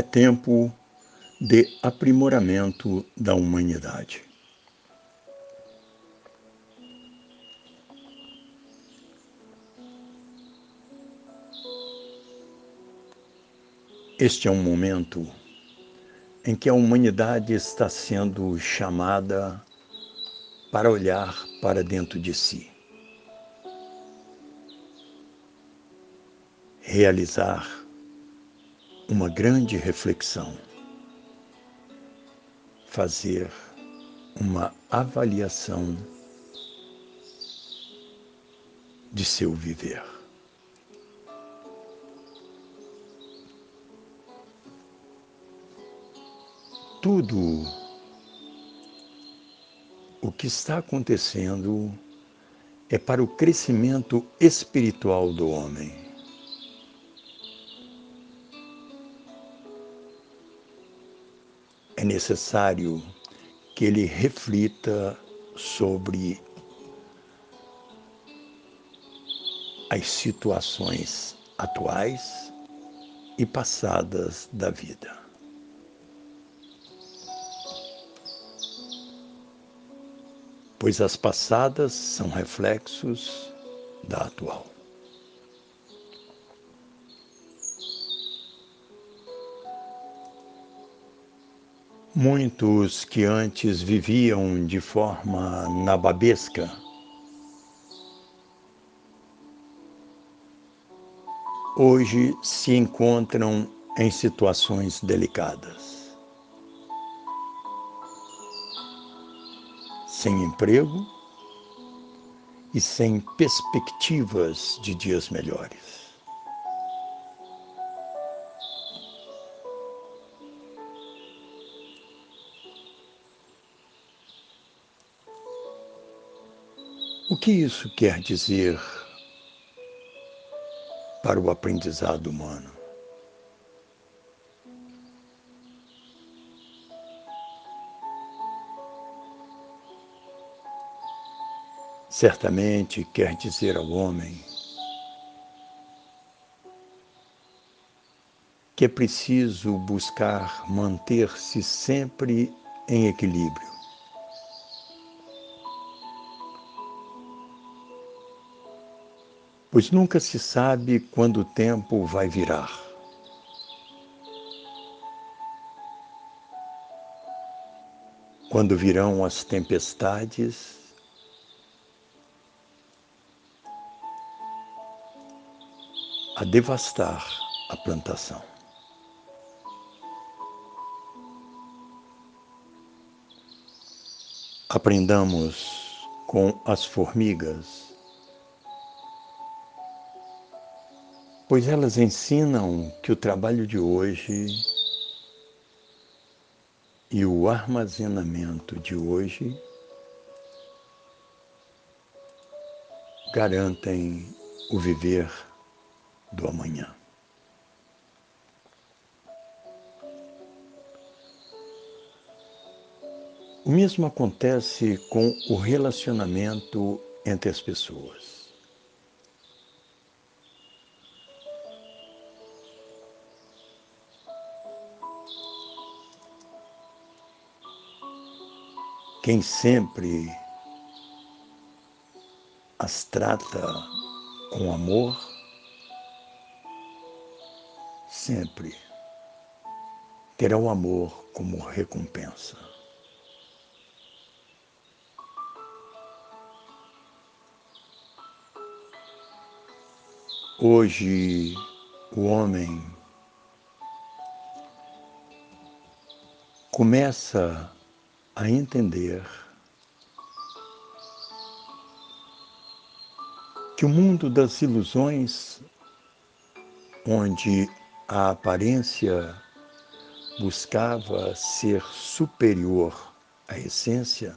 é tempo de aprimoramento da humanidade. Este é um momento em que a humanidade está sendo chamada para olhar para dentro de si, realizar uma grande reflexão, fazer uma avaliação de seu viver. tudo o que está acontecendo é para o crescimento espiritual do homem. É necessário que ele reflita sobre as situações atuais e passadas da vida. pois as passadas são reflexos da atual. Muitos que antes viviam de forma nababesca, hoje se encontram em situações delicadas. sem emprego e sem perspectivas de dias melhores. O que isso quer dizer para o aprendizado humano? certamente quer dizer ao homem que é preciso buscar manter-se sempre em equilíbrio. Pois nunca se sabe quando o tempo vai virar. Quando virão as tempestades a devastar a plantação. Aprendamos com as formigas, pois elas ensinam que o trabalho de hoje e o armazenamento de hoje garantem o viver do amanhã. O mesmo acontece com o relacionamento entre as pessoas. Quem sempre as trata com amor, sempre terá o amor como recompensa. Hoje, o homem começa a entender que o mundo das ilusões, onde a aparência buscava ser superior à essência,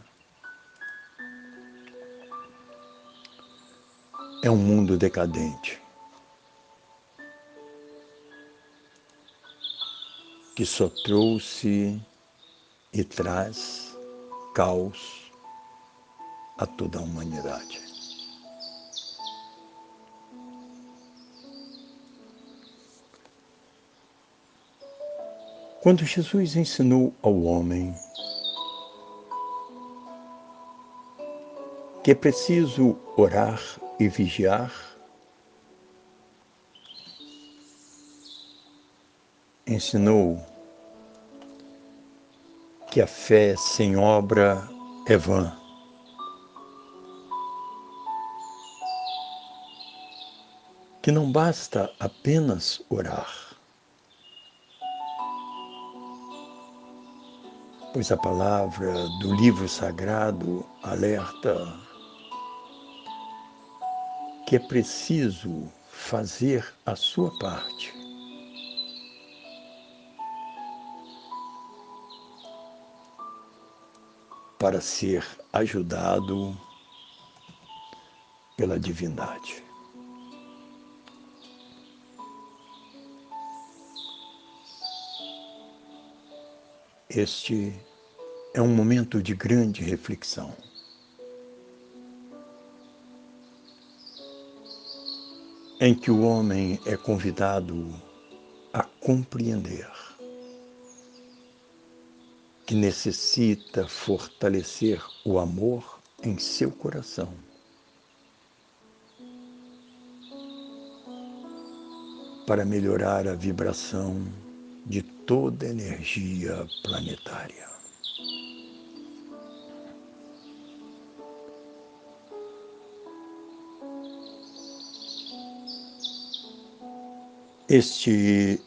é um mundo decadente. Que só trouxe e traz caos a toda a humanidade. Quando Jesus ensinou ao homem que é preciso orar e vigiar, ensinou que a fé sem obra é vã. Que não basta apenas orar. pois a palavra do livro sagrado alerta que é preciso fazer a sua parte. Para ser ajudado pela divindade. Este é um momento de grande reflexão. Em que o homem é convidado a compreender que necessita fortalecer o amor em seu coração. Para melhorar a vibração de toda energia planetária. Este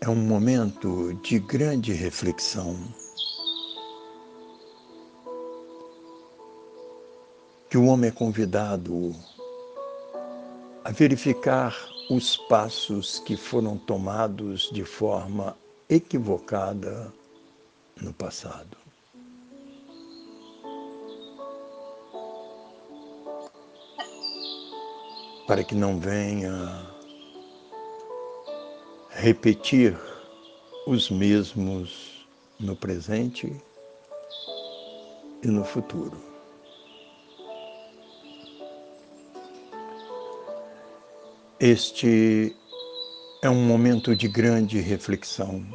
é um momento de grande reflexão que o homem é convidado a verificar os passos que foram tomados de forma equivocada no passado. Para que não venha repetir os mesmos no presente e no futuro. Este é um momento de grande reflexão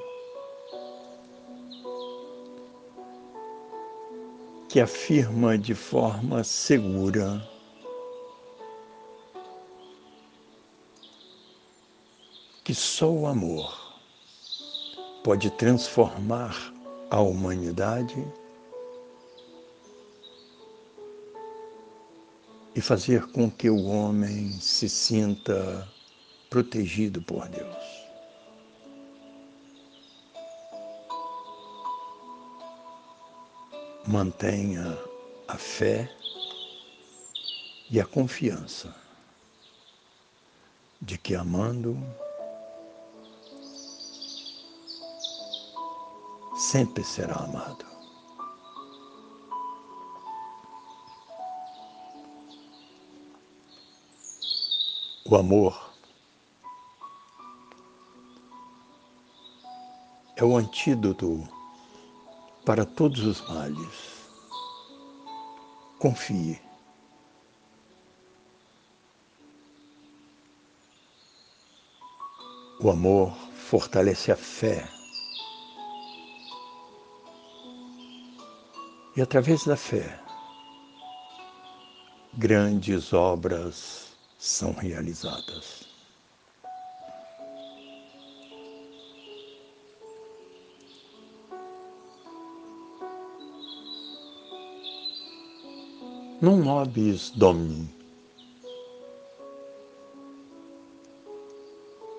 que afirma de forma segura que só o amor pode transformar a humanidade e fazer com que o homem se sinta protegido por Deus. Mantenha a fé e a confiança de que amando sempre será amado. O amor é o antídoto para todos os males. Confie. O amor fortalece a fé. E através da fé, grandes obras são realizadas. Non nobis Domini.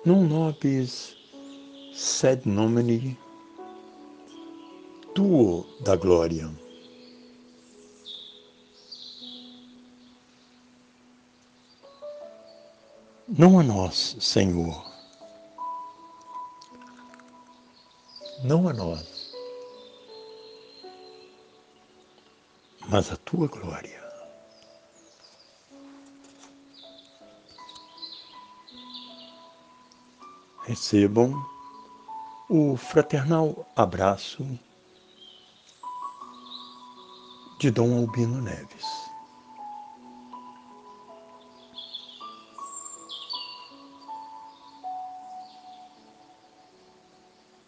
Non nobis sed nomini tuo da gloria. Não a nós, Senhor. Não a nós, mas a tua glória. Recebam o fraternal abraço de Dom Albino Neves.